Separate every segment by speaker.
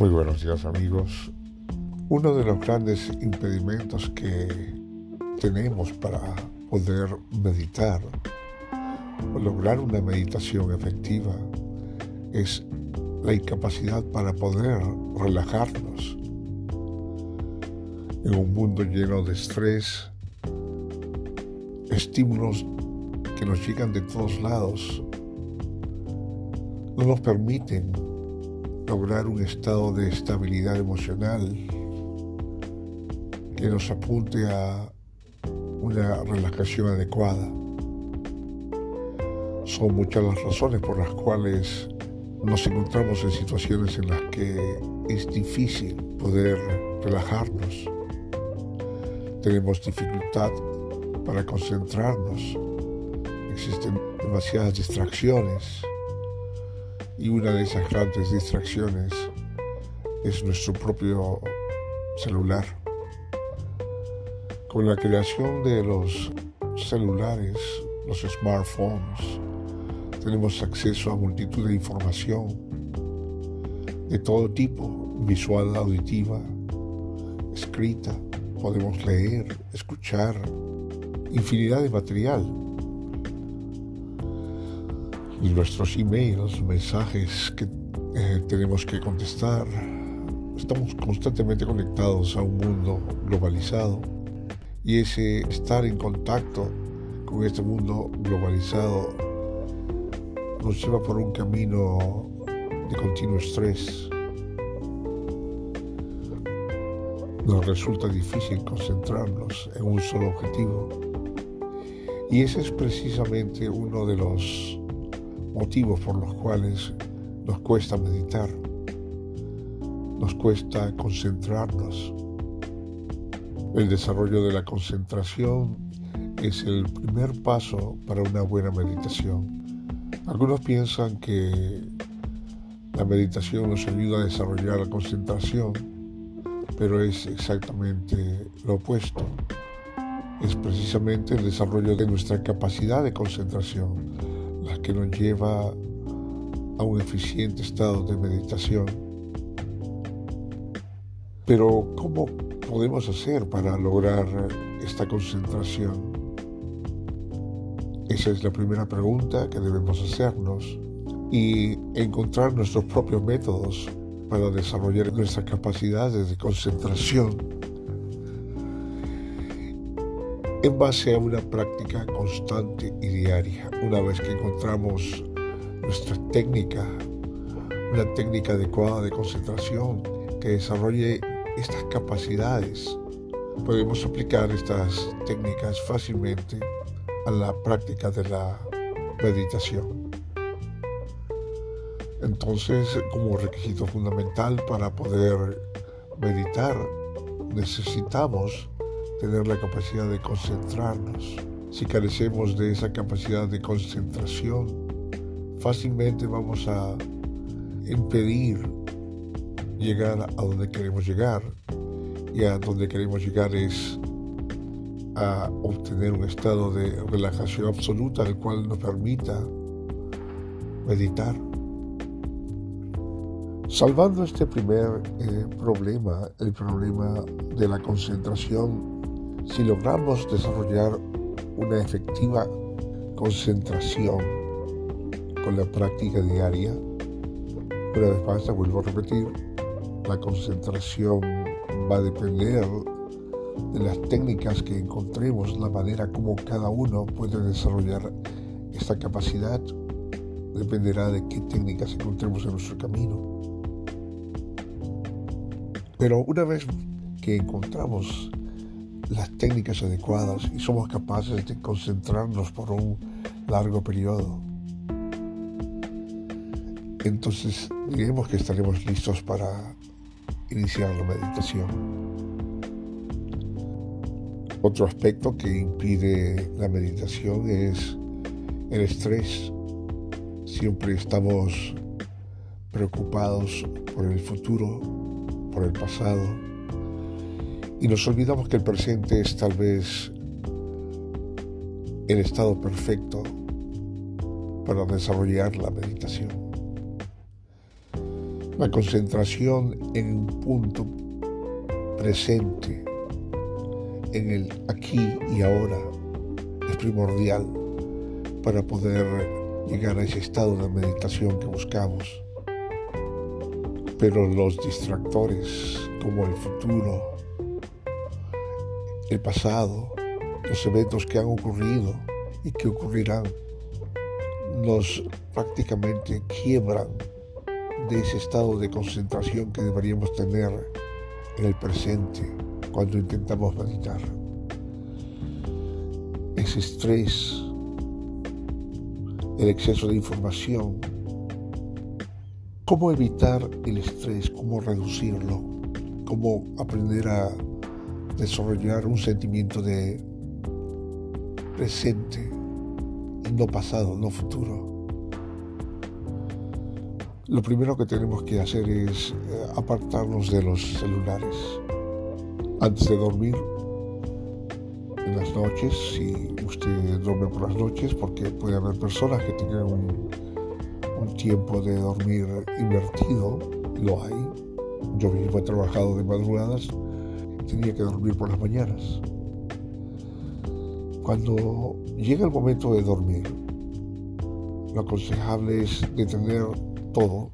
Speaker 1: Muy buenos días amigos. Uno de los grandes impedimentos que tenemos para poder meditar o lograr una meditación efectiva es la incapacidad para poder relajarnos. En un mundo lleno de estrés, estímulos que nos llegan de todos lados, no nos permiten lograr un estado de estabilidad emocional que nos apunte a una relajación adecuada. Son muchas las razones por las cuales nos encontramos en situaciones en las que es difícil poder relajarnos. Tenemos dificultad para concentrarnos. Existen demasiadas distracciones y una de esas grandes distracciones es nuestro propio celular. Con la creación de los celulares, los smartphones, tenemos acceso a multitud de información de todo tipo, visual, auditiva, escrita, podemos leer, escuchar, infinidad de material nuestros emails, mensajes que eh, tenemos que contestar. Estamos constantemente conectados a un mundo globalizado y ese estar en contacto con este mundo globalizado nos lleva por un camino de continuo estrés. Nos resulta difícil concentrarnos en un solo objetivo. Y ese es precisamente uno de los motivos por los cuales nos cuesta meditar, nos cuesta concentrarnos. El desarrollo de la concentración es el primer paso para una buena meditación. Algunos piensan que la meditación nos ayuda a desarrollar la concentración, pero es exactamente lo opuesto. Es precisamente el desarrollo de nuestra capacidad de concentración que nos lleva a un eficiente estado de meditación. Pero ¿cómo podemos hacer para lograr esta concentración? Esa es la primera pregunta que debemos hacernos y encontrar nuestros propios métodos para desarrollar nuestras capacidades de concentración en base a una práctica constante y diaria. Una vez que encontramos nuestra técnica, una técnica adecuada de concentración que desarrolle estas capacidades, podemos aplicar estas técnicas fácilmente a la práctica de la meditación. Entonces, como requisito fundamental para poder meditar, necesitamos tener la capacidad de concentrarnos. Si carecemos de esa capacidad de concentración, fácilmente vamos a impedir llegar a donde queremos llegar. Y a donde queremos llegar es a obtener un estado de relajación absoluta, el cual nos permita meditar. Salvando este primer eh, problema, el problema de la concentración, si logramos desarrollar una efectiva concentración con la práctica diaria, una vez más, vuelvo a repetir, la concentración va a depender de las técnicas que encontremos, la manera como cada uno puede desarrollar esta capacidad, dependerá de qué técnicas encontremos en nuestro camino. Pero una vez que encontramos las técnicas adecuadas y somos capaces de concentrarnos por un largo periodo, entonces diremos que estaremos listos para iniciar la meditación. Otro aspecto que impide la meditación es el estrés. Siempre estamos preocupados por el futuro, por el pasado, y nos olvidamos que el presente es tal vez el estado perfecto para desarrollar la meditación. La concentración en un punto presente, en el aquí y ahora, es primordial para poder llegar a ese estado de meditación que buscamos. Pero los distractores como el futuro, el pasado, los eventos que han ocurrido y que ocurrirán, nos prácticamente quiebran de ese estado de concentración que deberíamos tener en el presente cuando intentamos meditar. Ese estrés, el exceso de información, cómo evitar el estrés, cómo reducirlo, cómo aprender a desarrollar un sentimiento de presente no pasado, no futuro. Lo primero que tenemos que hacer es eh, apartarnos de los celulares antes de dormir en las noches, si usted duerme por las noches, porque puede haber personas que tengan un, un tiempo de dormir invertido, lo hay. Yo mismo he trabajado de madrugadas, tenía que dormir por las mañanas. Cuando llega el momento de dormir, lo aconsejable es detener todo,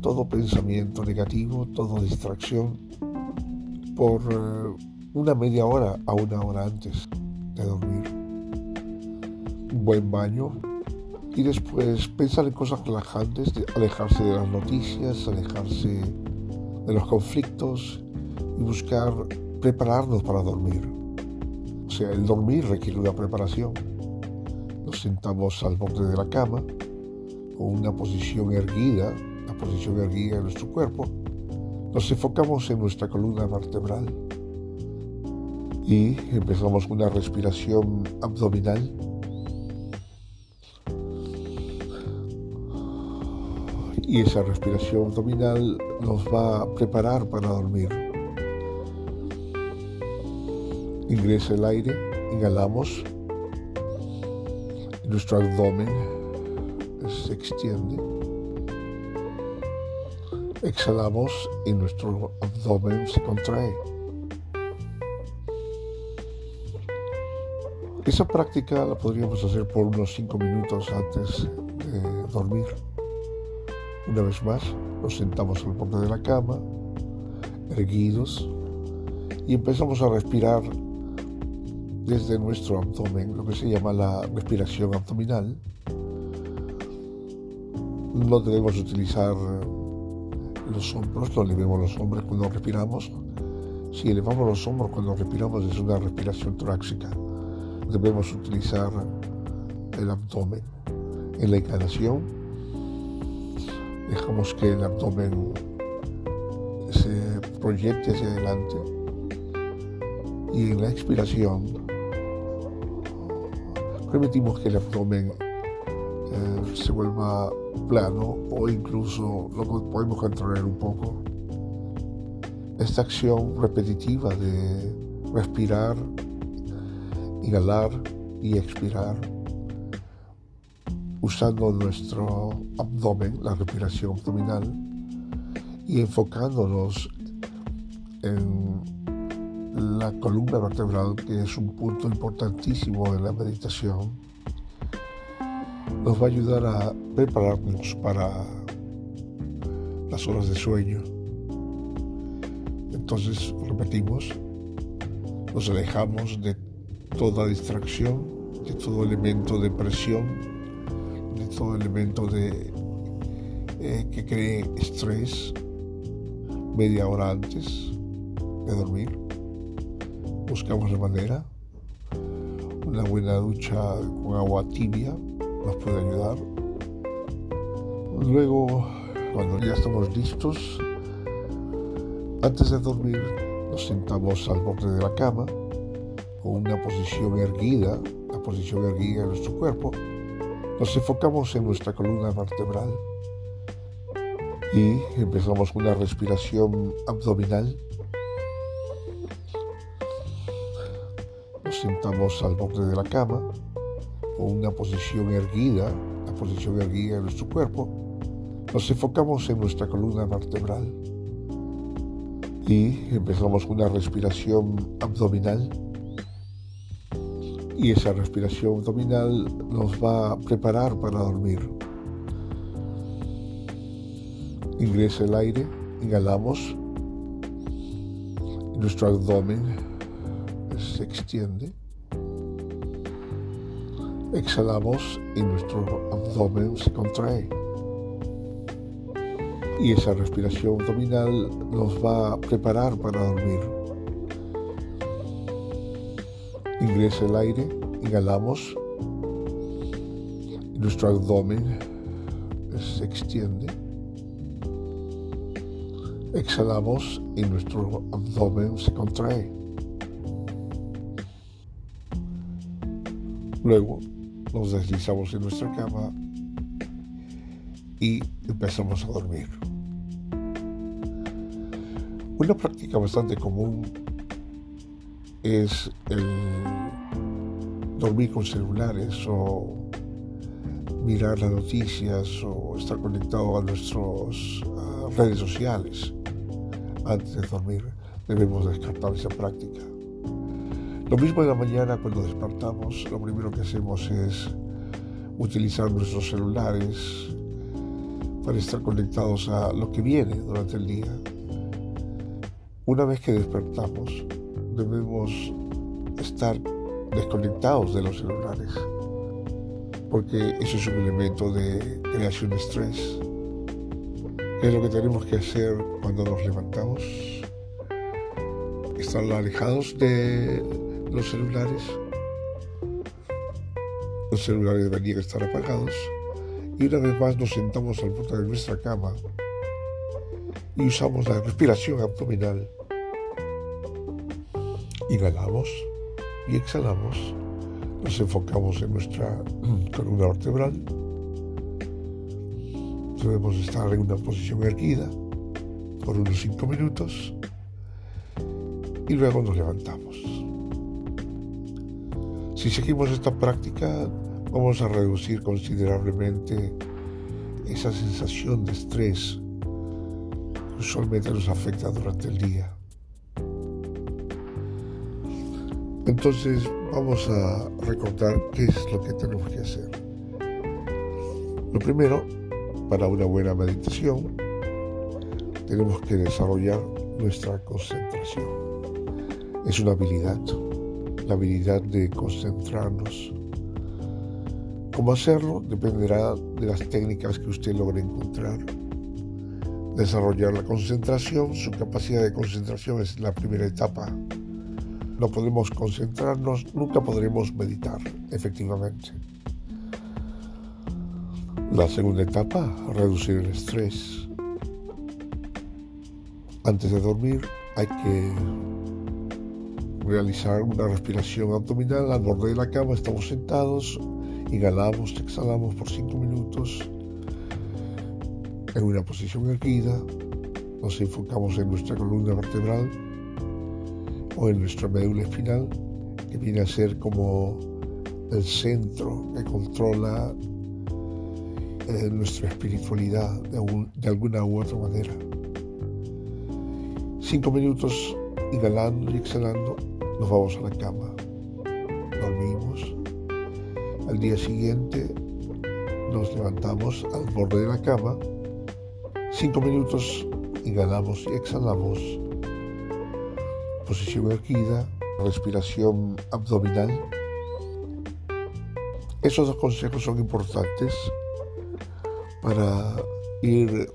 Speaker 1: todo pensamiento negativo, toda distracción, por eh, una media hora a una hora antes de dormir. Un buen baño y después pensar en cosas relajantes, alejarse de las noticias, alejarse de los conflictos y buscar prepararnos para dormir. O sea, el dormir requiere una preparación. Nos sentamos al borde de la cama con una posición erguida, la posición erguida de nuestro cuerpo. Nos enfocamos en nuestra columna vertebral y empezamos una respiración abdominal. Y esa respiración abdominal nos va a preparar para dormir. Ingresa el aire, inhalamos, nuestro abdomen se extiende. Exhalamos y nuestro abdomen se contrae. Esa práctica la podríamos hacer por unos 5 minutos antes de dormir. Una vez más, nos sentamos al borde de la cama, erguidos, y empezamos a respirar desde nuestro abdomen, lo que se llama la respiración abdominal. No debemos utilizar los hombros, no elevemos los hombros cuando respiramos. Si elevamos los hombros cuando respiramos es una respiración torácica. Debemos utilizar el abdomen. En la inhalación dejamos que el abdomen se proyecte hacia adelante y en la expiración permitimos que el abdomen eh, se vuelva plano o incluso lo podemos contraer un poco. Esta acción repetitiva de respirar, inhalar y expirar, usando nuestro abdomen, la respiración abdominal, y enfocándonos en la columna vertebral, que es un punto importantísimo en la meditación, nos va a ayudar a prepararnos para las horas de sueño. Entonces, repetimos, nos alejamos de toda distracción, de todo elemento de presión, de todo elemento de, eh, que cree estrés media hora antes de dormir buscamos la manera. Una buena ducha con agua tibia nos puede ayudar. Luego, cuando ya estamos listos, antes de dormir, nos sentamos al borde de la cama con una posición erguida, la posición erguida de nuestro cuerpo. Nos enfocamos en nuestra columna vertebral y empezamos una respiración abdominal sentamos al borde de la cama con una posición erguida, la posición erguida de nuestro cuerpo. Nos enfocamos en nuestra columna vertebral y empezamos una respiración abdominal. Y esa respiración abdominal nos va a preparar para dormir. Ingresa el aire, inhalamos, nuestro abdomen se extiende. Exhalamos y nuestro abdomen se contrae y esa respiración abdominal nos va a preparar para dormir. Ingresa el aire, inhalamos, y nuestro abdomen se extiende. Exhalamos y nuestro abdomen se contrae. Luego nos deslizamos en nuestra cama y empezamos a dormir. Una práctica bastante común es el dormir con celulares o mirar las noticias o estar conectado a nuestras redes sociales antes de dormir. Debemos descartar esa práctica. Lo mismo en la mañana cuando despertamos, lo primero que hacemos es utilizar nuestros celulares para estar conectados a lo que viene durante el día. Una vez que despertamos, debemos estar desconectados de los celulares, porque eso es un elemento de creación de estrés. ¿Qué es lo que tenemos que hacer cuando nos levantamos? Estar alejados de los celulares. Los celulares deberían estar apagados. Y una vez más nos sentamos al borde de nuestra cama y usamos la respiración abdominal Inhalamos y exhalamos. Nos enfocamos en nuestra columna vertebral. Debemos estar en una posición erguida por unos 5 minutos y luego nos levantamos. Si seguimos esta práctica, vamos a reducir considerablemente esa sensación de estrés que usualmente nos afecta durante el día. Entonces vamos a recordar qué es lo que tenemos que hacer. Lo primero, para una buena meditación, tenemos que desarrollar nuestra concentración. Es una habilidad, la habilidad de concentrarnos. Cómo hacerlo dependerá de las técnicas que usted logre encontrar. Desarrollar la concentración, su capacidad de concentración es la primera etapa no podemos concentrarnos, nunca podremos meditar efectivamente. La segunda etapa, reducir el estrés. Antes de dormir hay que realizar una respiración abdominal al borde de la cama, estamos sentados, inhalamos, exhalamos por cinco minutos en una posición erguida, nos enfocamos en nuestra columna vertebral o en nuestra médula espinal, que viene a ser como el centro que controla eh, nuestra espiritualidad de, alguna u otra manera. Cinco minutos inhalando y exhalando, nos vamos a la cama, dormimos. Al día siguiente nos levantamos al borde de la cama, cinco minutos inhalamos y exhalamos posición erguida, respiración abdominal. Esos dos consejos son importantes para ir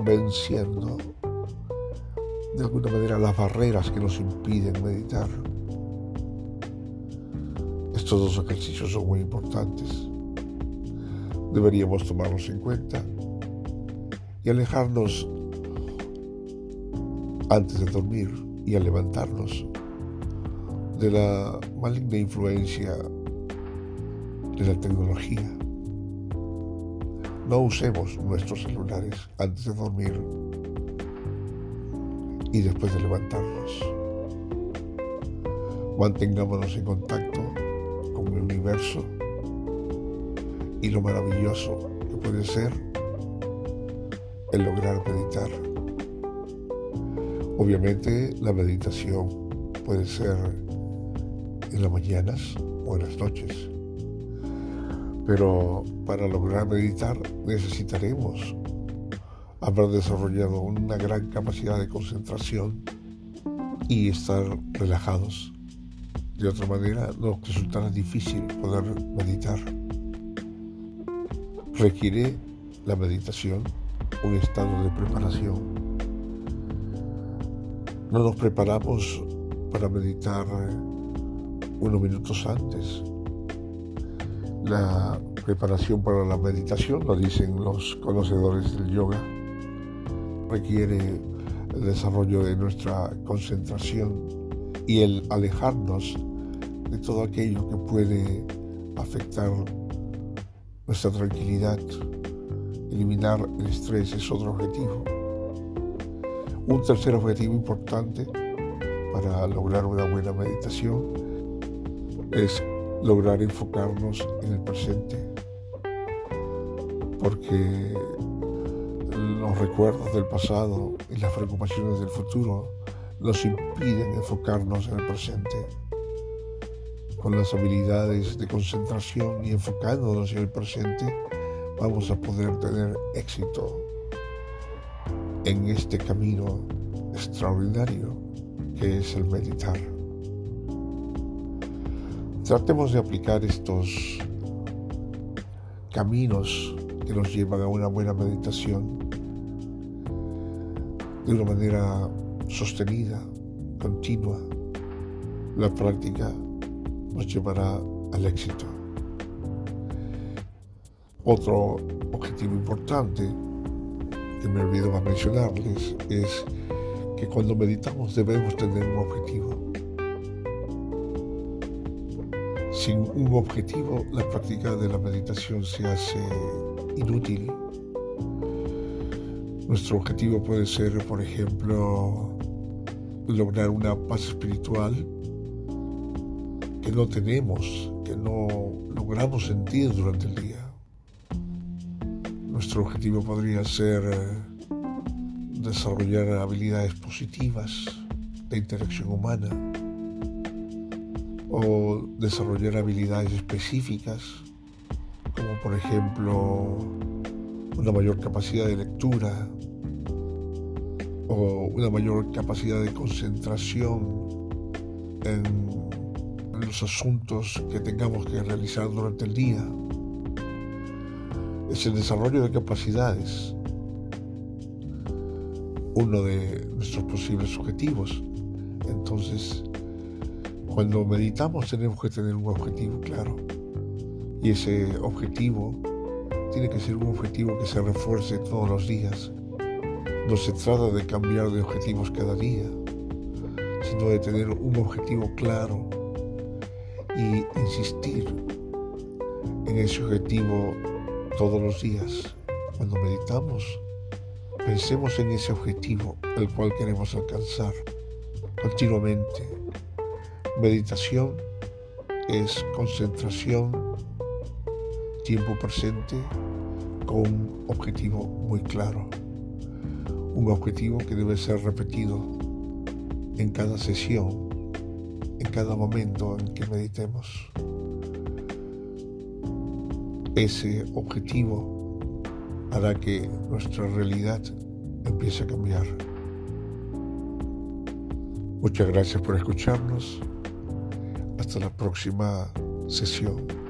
Speaker 1: venciendo de alguna manera las barreras que nos impiden meditar. Estos dos ejercicios son muy importantes. Deberíamos tomarlos en cuenta y alejarnos antes de dormir y al levantarnos de la maligna influencia de la tecnología. No usemos nuestros celulares antes de dormir y después de levantarnos. Mantengámonos en contacto y lo maravilloso que puede ser el lograr meditar. Obviamente la meditación puede ser en las mañanas o en las noches. Pero para lograr meditar necesitaremos haber desarrollado una gran capacidad de concentración y estar relajados. De otra manera nos resultará difícil poder meditar. Requiere la meditación un estado de preparación. No nos preparamos para meditar unos minutos antes. La preparación para la meditación, lo dicen los conocedores del yoga, requiere el desarrollo de nuestra concentración y el alejarnos de todo aquello que puede afectar nuestra tranquilidad. Eliminar el estrés es otro objetivo. Un tercer objetivo importante para lograr una buena meditación es lograr enfocarnos en el presente. Porque los recuerdos del pasado y las preocupaciones del futuro nos impiden enfocarnos en el presente. Con las habilidades de concentración y enfocándonos en el presente, vamos a poder tener éxito en este camino extraordinario que es el meditar. Tratemos de aplicar estos caminos que nos llevan a una buena meditación de una manera sostenida, continua. La práctica nos llevará al éxito. Otro objetivo importante que me olvido mencionarles es que cuando meditamos debemos tener un objetivo. Sin un objetivo, la práctica de la meditación se hace inútil nuestro objetivo puede ser, por ejemplo, lograr una paz espiritual no tenemos, que no logramos sentir durante el día. Nuestro objetivo podría ser eh, desarrollar habilidades positivas de interacción humana o desarrollar habilidades específicas como por ejemplo una mayor capacidad de lectura, o una mayor capacidad de concentración en, los asuntos que tengamos que realizar durante el día. Es el desarrollo de capacidades uno de nuestros posibles objetivos. Entonces, cuando meditamos tenemos que tener un objetivo claro. Y ese objetivo tiene que ser un objetivo que se refuerce todos los días, no se trata de cambiar de objetivos cada día, sino de tener un objetivo claro y insistir en ese objetivo todos los días. Cuando meditamos, pensemos en ese objetivo el cual queremos alcanzar continuamente. Meditación es concentración, tiempo presente con un objetivo muy claro un objetivo que debe ser repetido en cada sesión, en cada momento en que meditemos. Ese objetivo hará que nuestra realidad empiece a cambiar. Muchas gracias por escucharnos. Hasta la próxima sesión.